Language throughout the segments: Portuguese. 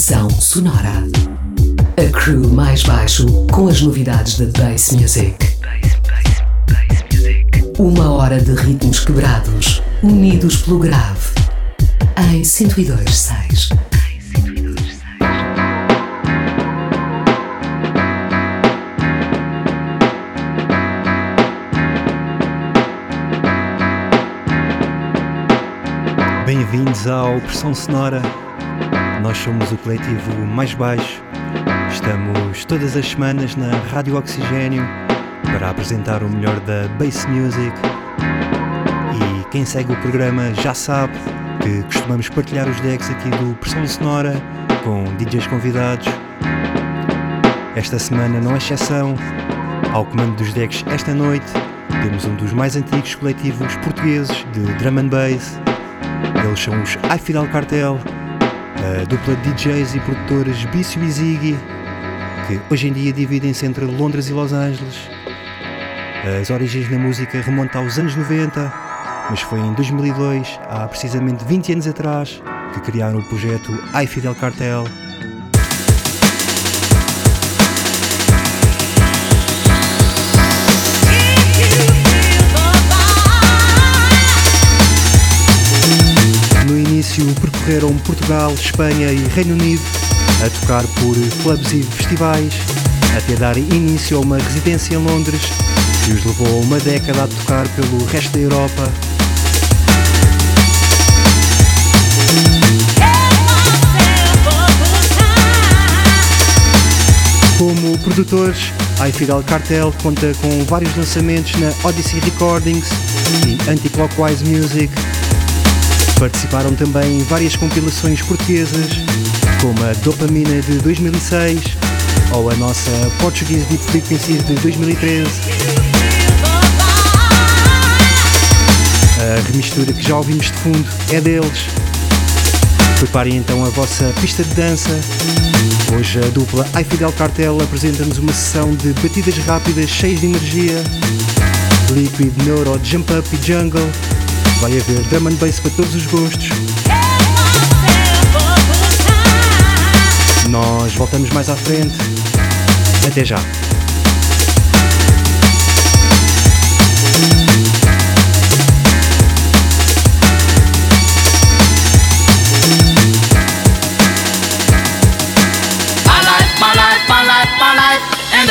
Estação Sonora. A crew mais baixo com as novidades da Bass Music. Uma hora de ritmos quebrados, unidos pelo grave. Em 102.6. Bem-vindos ao Pressão Sonora. Nós somos o coletivo mais baixo. Estamos todas as semanas na Rádio Oxigênio para apresentar o melhor da bass music. E quem segue o programa já sabe que costumamos partilhar os decks aqui do Pressão Sonora com DJs convidados. Esta semana não é exceção. Ao comando dos decks esta noite temos um dos mais antigos coletivos portugueses de drum and bass eles são os I Fidel Cartel, a dupla de DJs e produtores Bício e Ziggy, que hoje em dia dividem-se entre Londres e Los Angeles. As origens na música remontam aos anos 90, mas foi em 2002, há precisamente 20 anos atrás, que criaram o projeto I Fidel Cartel percorreram Portugal, Espanha e Reino Unido a tocar por clubes e festivais, até dar início a uma residência em Londres que os levou uma década a tocar pelo resto da Europa. Como produtores, a Fidel Cartel conta com vários lançamentos na Odyssey Recordings e Anti-Clockwise Music, Participaram também várias compilações portuguesas, como a Dopamina de 2006 ou a nossa Portuguese Deep Frequencies de 2013. A remistura que já ouvimos de fundo é deles. Preparem então a vossa pista de dança. Hoje a dupla I Fidel Cartel apresenta-nos uma sessão de batidas rápidas cheias de energia. Liquid, Neuro, Jump Up e Jungle Vai haver drum and bass para todos os gostos. Nós voltamos mais à frente. Até já.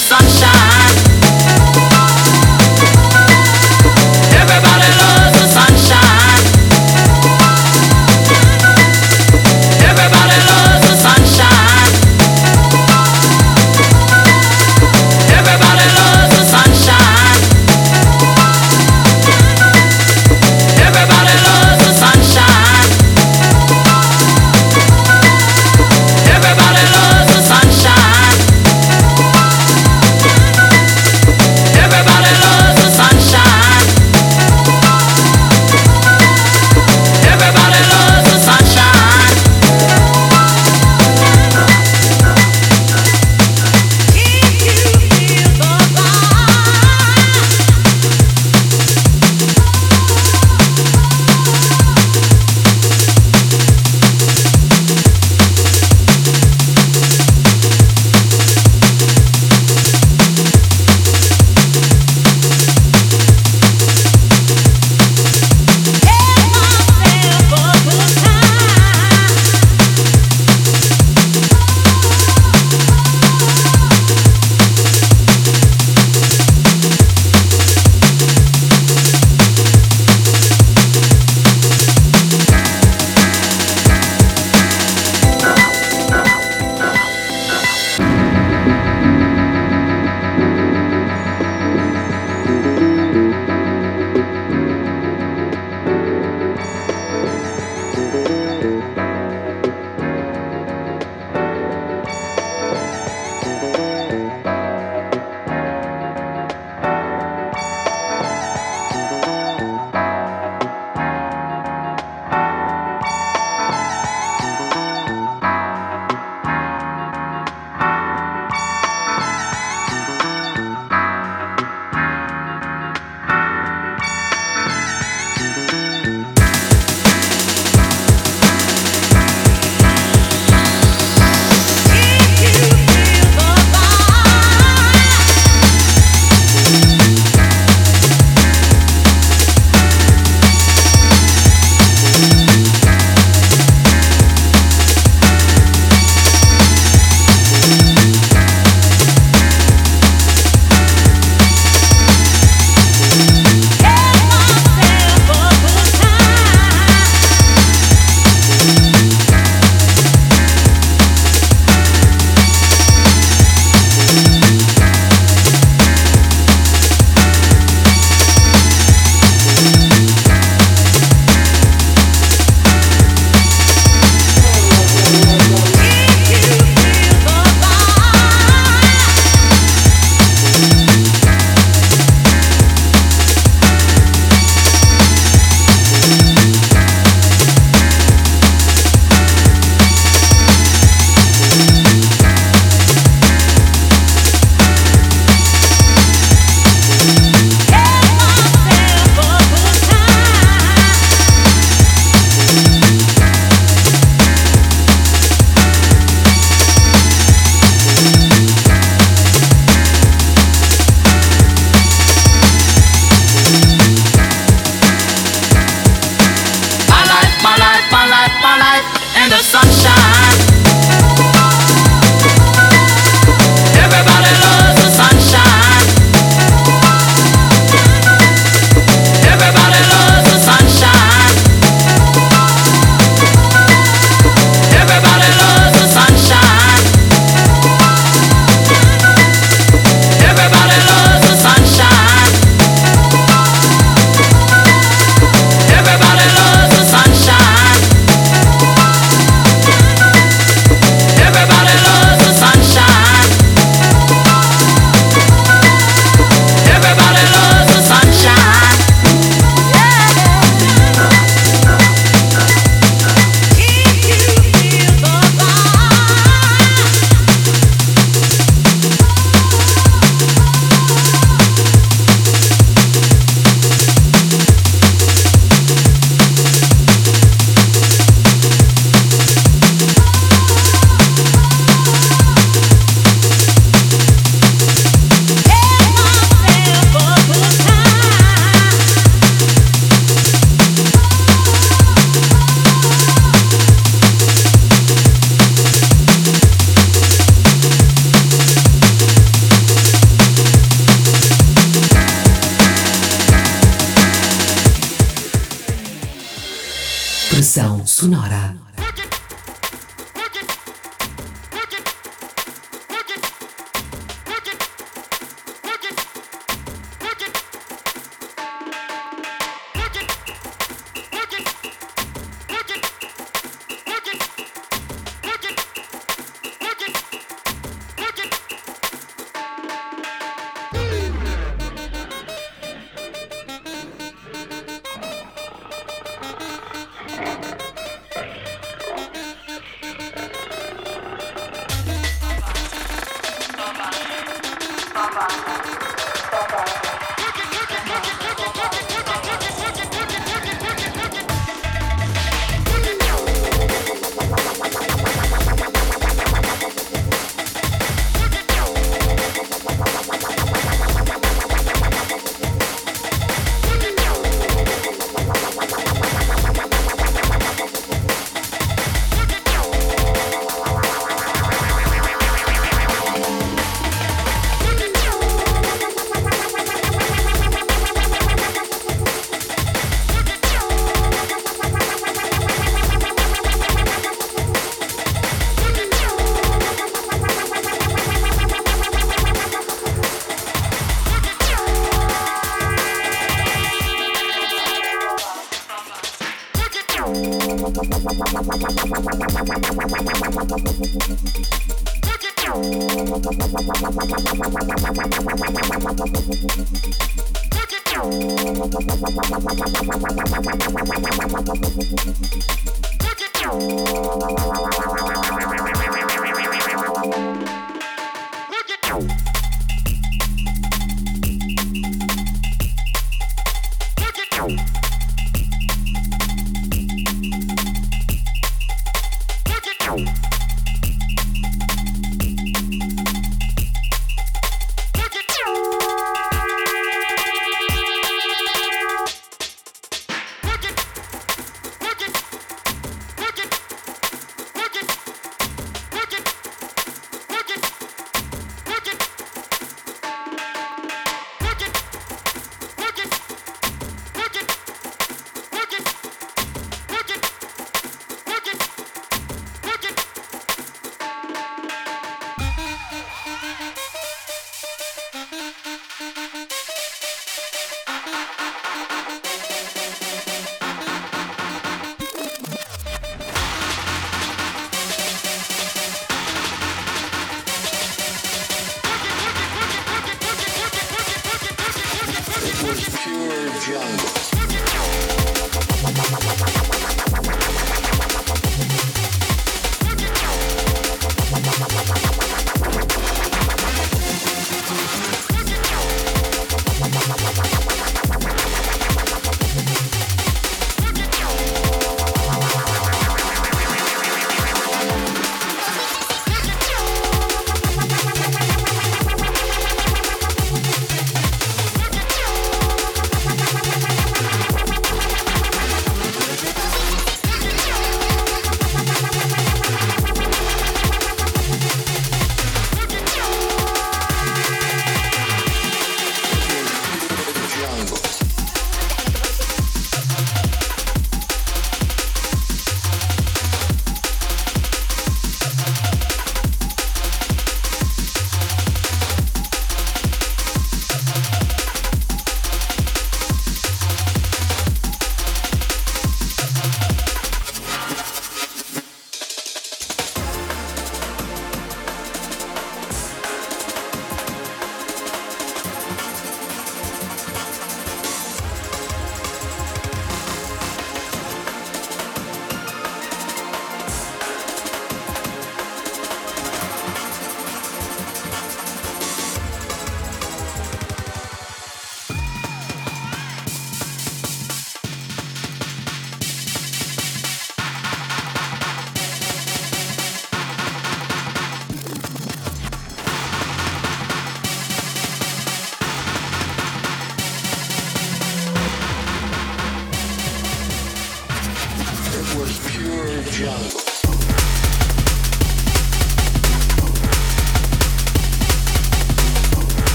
My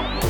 Bye.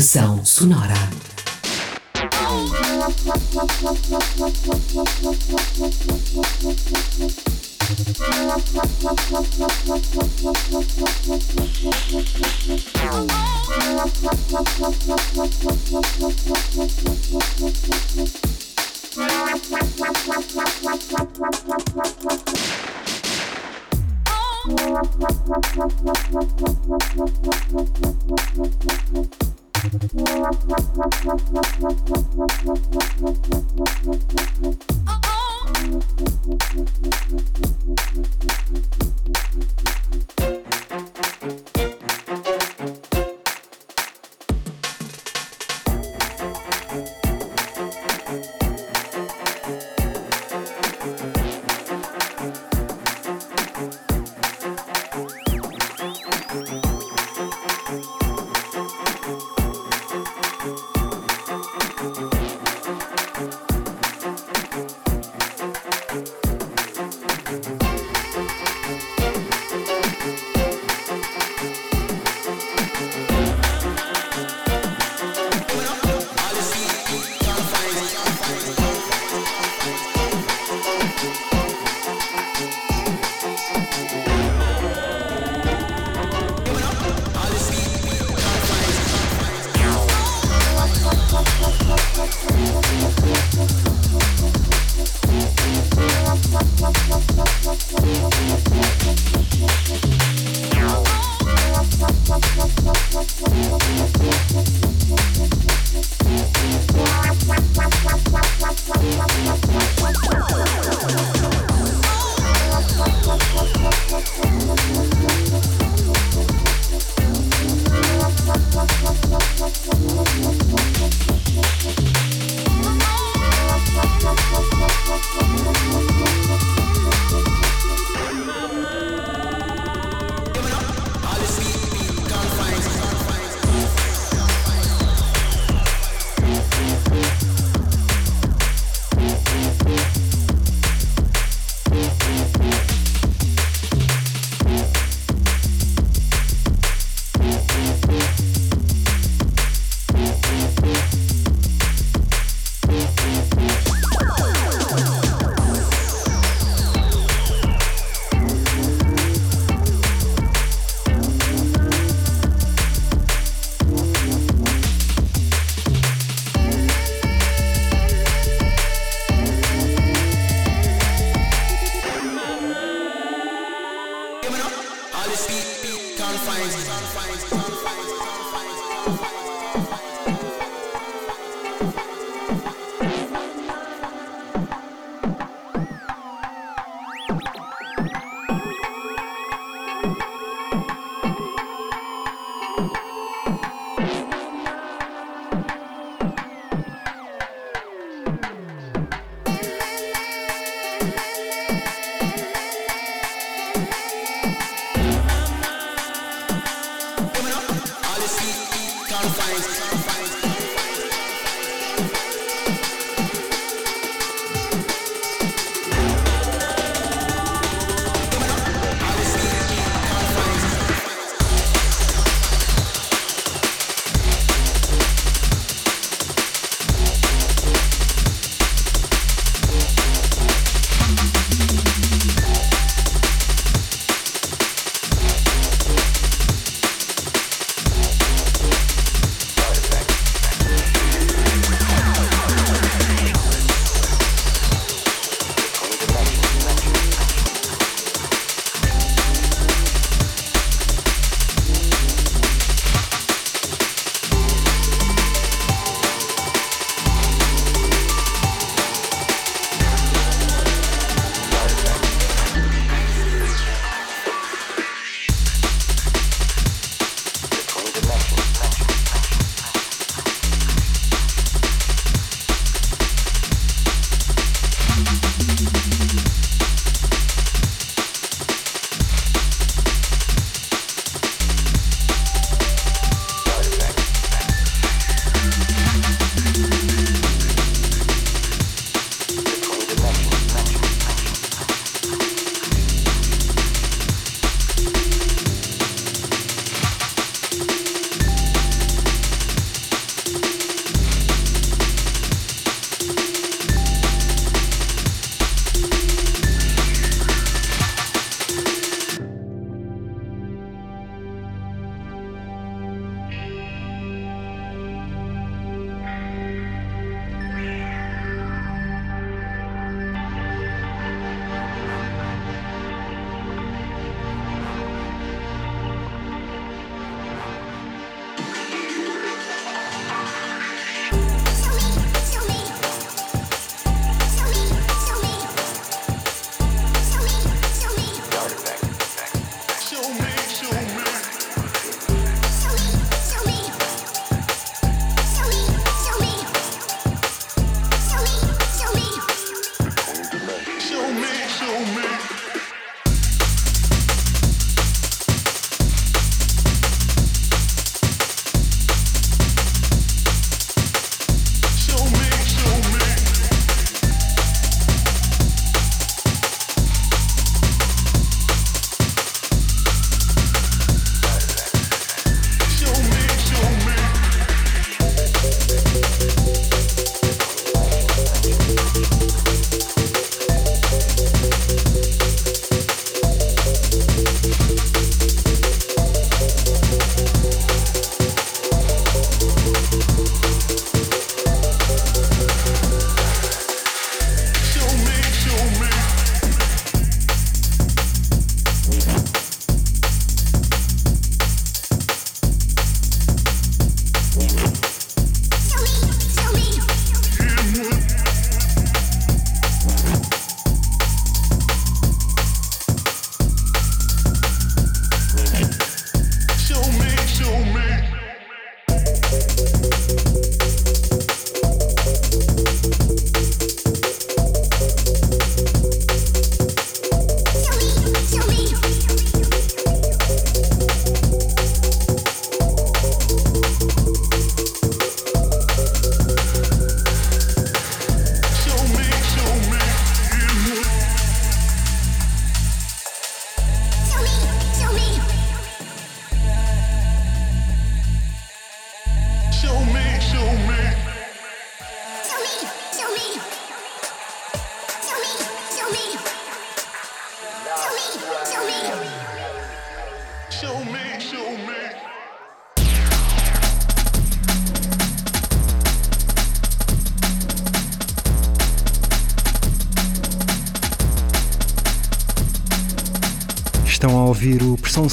Depressão Sonora.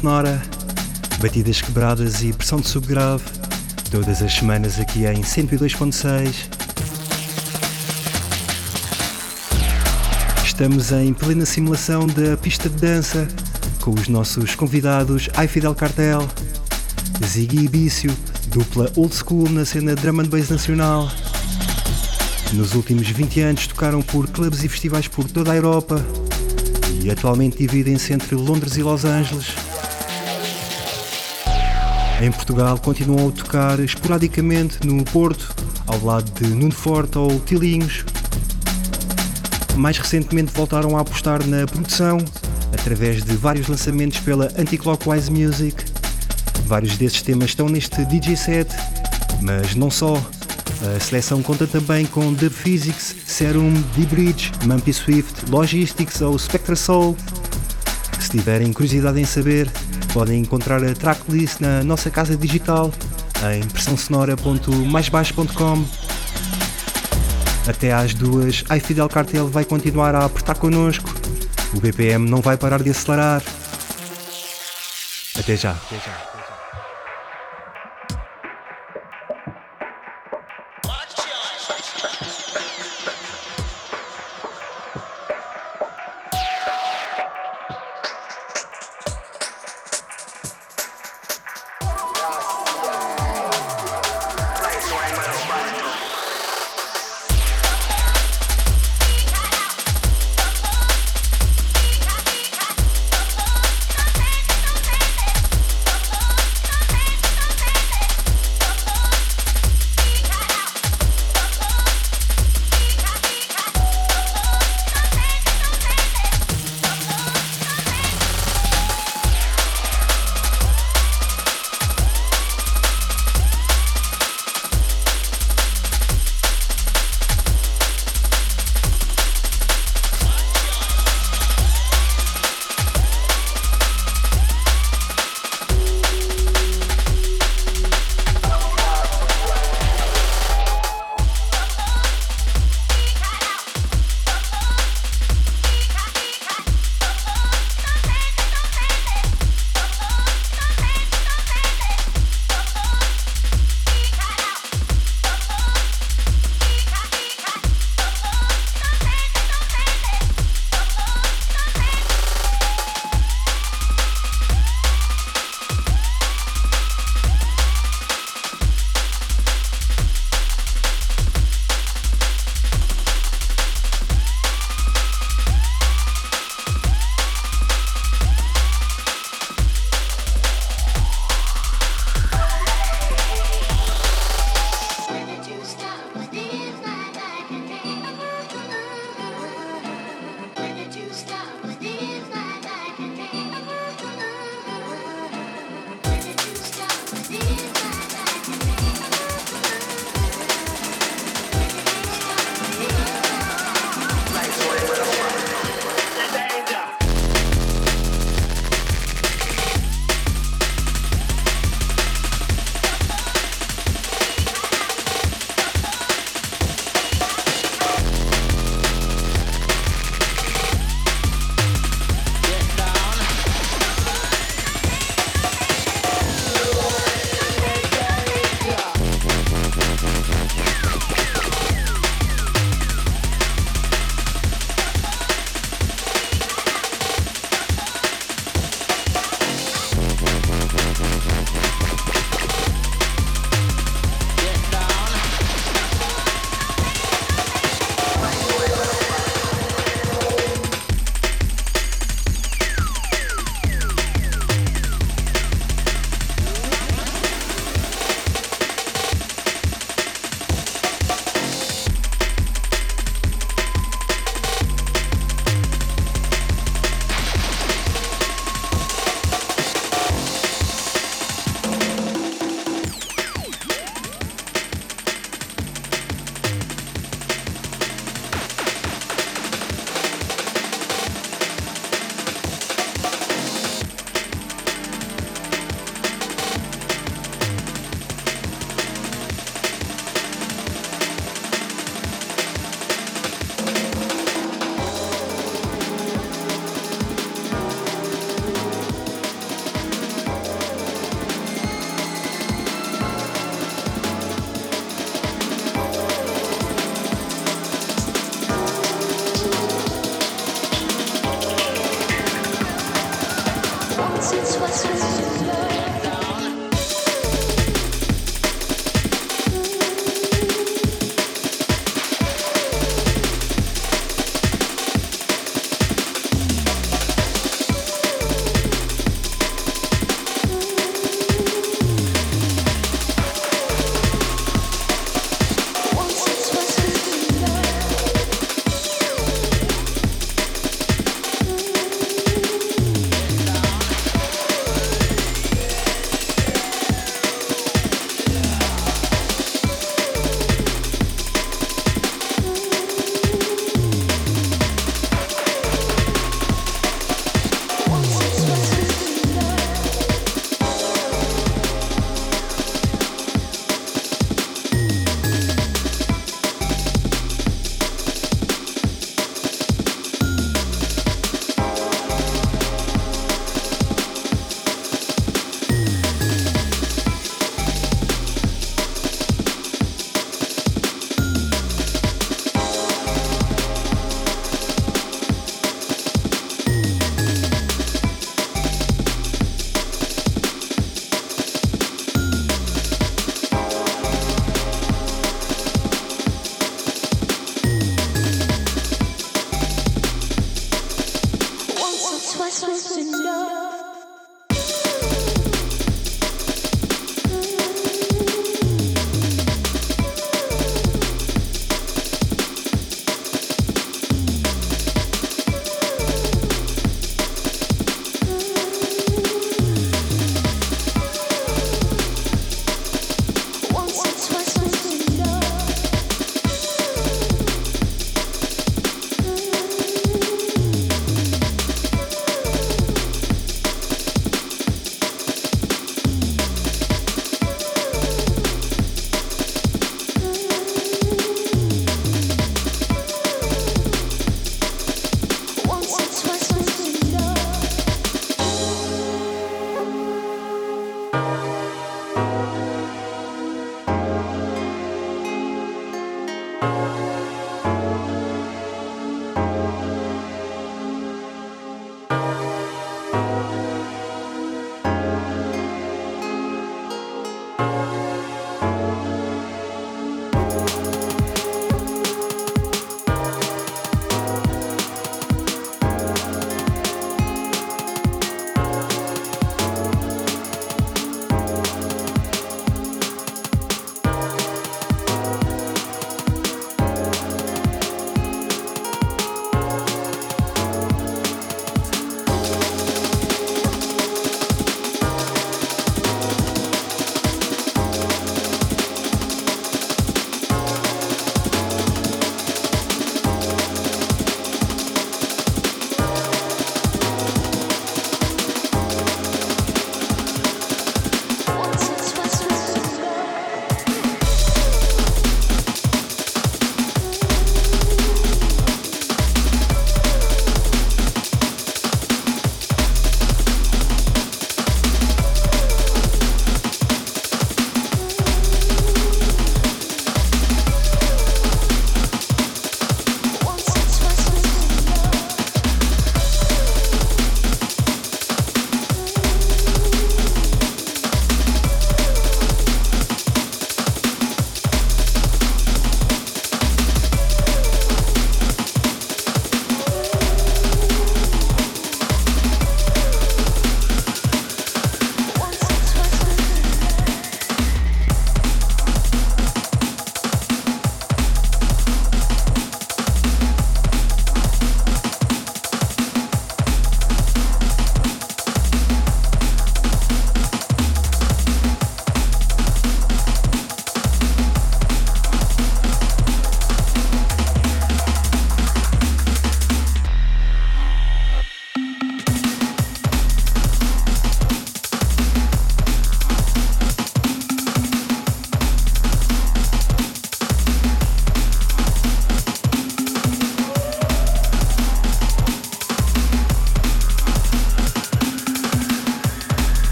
Sonora, batidas quebradas e pressão de subgrave, todas as semanas aqui em 102.6. Estamos em plena simulação da pista de dança com os nossos convidados Ai Fidel Cartel, Ziggy Ibício, dupla old school na cena drum and bass nacional. Nos últimos 20 anos tocaram por clubes e festivais por toda a Europa e atualmente dividem-se entre Londres e Los Angeles. Em Portugal continuam a tocar esporadicamente no Porto, ao lado de Nuno Forte ou Tilinhos. Mais recentemente voltaram a apostar na produção, através de vários lançamentos pela Anticlockwise Music. Vários desses temas estão neste DJ set, mas não só. A seleção conta também com The Physics, Serum, D-Bridge, Mumpy Swift, Logistics ou Spectra Soul. Se tiverem curiosidade em saber, podem encontrar a tracklist na nossa casa digital em pressãosonora.maisbaixo.com. Até às duas, a Fidel Cartel vai continuar a apertar connosco. O BPM não vai parar de acelerar. Até já. Até já.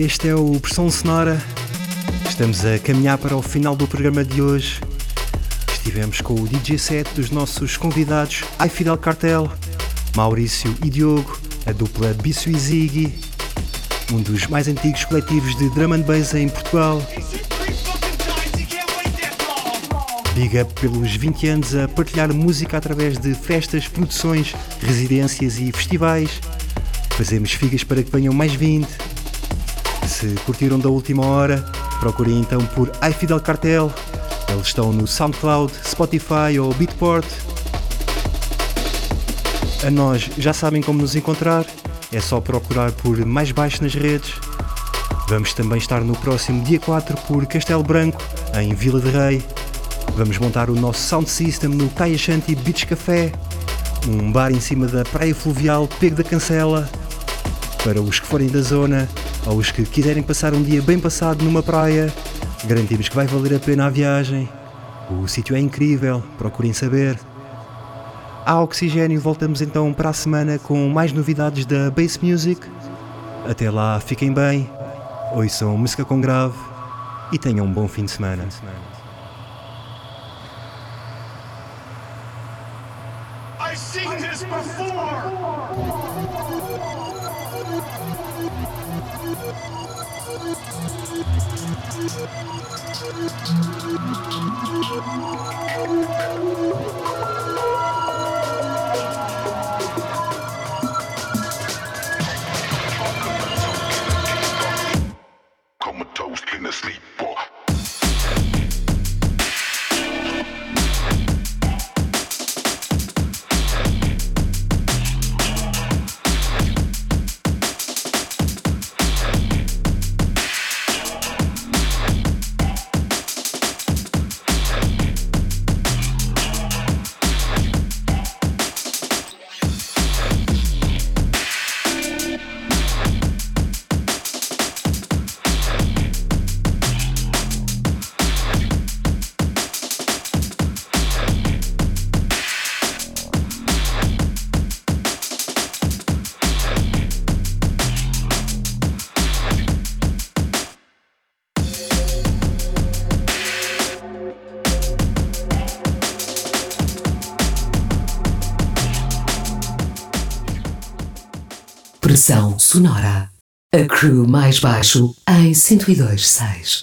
Este é o Pressão Sonora. Estamos a caminhar para o final do programa de hoje. Estivemos com o DJ set dos nossos convidados I Fidel Cartel, Maurício e Diogo, a dupla Bisso e Ziggy, um dos mais antigos coletivos de drum and bass em Portugal. Big up pelos 20 anos a partilhar música através de festas, produções, residências e festivais. Fazemos figas para que venham mais 20. Se curtiram da última hora, procurem então por iFidel Cartel. Eles estão no SoundCloud, Spotify ou Beatport. A nós já sabem como nos encontrar, é só procurar por mais baixo nas redes. Vamos também estar no próximo dia 4 por Castelo Branco, em Vila de Rei. Vamos montar o nosso sound system no Caia Beach Café, um bar em cima da praia fluvial Pego da Cancela. Para os que forem da zona ou os que quiserem passar um dia bem passado numa praia, garantimos que vai valer a pena a viagem. O sítio é incrível, procurem saber. A Oxigênio voltamos então para a semana com mais novidades da Bass Music. Até lá, fiquem bem, ouçam música com grave e tenham um bom fim de semana. I've seen this before! Thank you. Sonora. A crew mais baixo em 102.6.